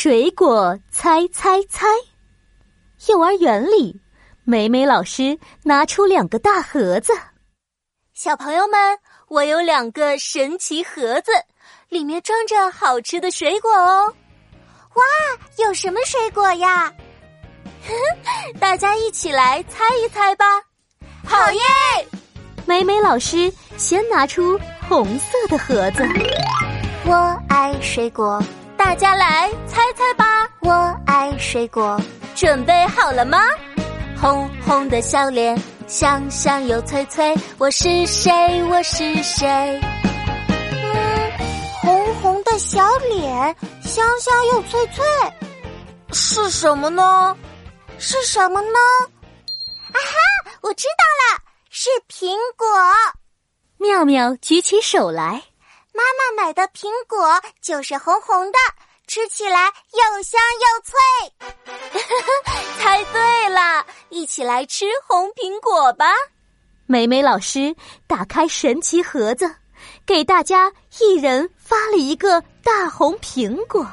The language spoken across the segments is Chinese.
水果猜猜猜。幼儿园里，美美老师拿出两个大盒子。小朋友们，我有两个神奇盒子，里面装着好吃的水果哦。哇，有什么水果呀？大家一起来猜一猜吧。好耶！美美老师先拿出红色的盒子。我爱水果，大家来猜猜吧。我爱水果，准备好了吗？红红的小脸，香香又脆脆。我是谁？我是谁？嗯，红红的小脸，香香又脆脆，是什么呢？是什么呢？啊哈，我知道了，是苹果。妙妙举起手来。妈妈买的苹果就是红红的，吃起来又香又脆。猜对了，一起来吃红苹果吧！美美老师打开神奇盒子，给大家一人发了一个大红苹果。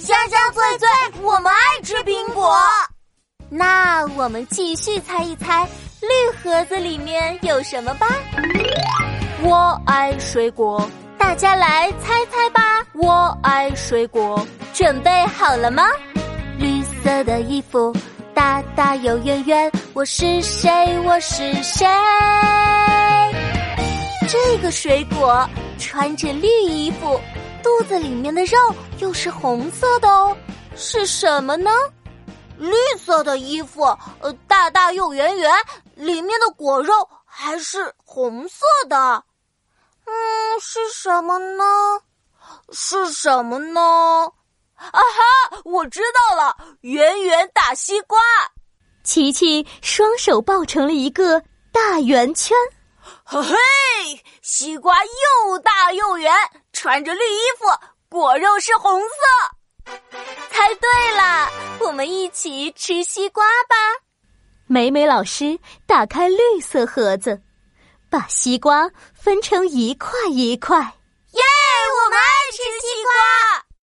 香香脆脆，我们爱吃苹果。那我们继续猜一猜，绿盒子里面有什么吧？我爱水果，大家来猜猜吧。我爱水果，准备好了吗？绿色的衣服，大大又圆圆。我是谁？我是谁？这个水果穿着绿衣服，肚子里面的肉又是红色的哦，是什么呢？绿色的衣服，呃，大大又圆圆，里面的果肉还是红色的。嗯，是什么呢？是什么呢？啊哈，我知道了，圆圆大西瓜。琪琪双手抱成了一个大圆圈。嘿嘿，西瓜又大又圆，穿着绿衣服，果肉是红色。猜对了，我们一起吃西瓜吧。美美老师打开绿色盒子。把西瓜分成一块一块，耶！我们爱吃西瓜。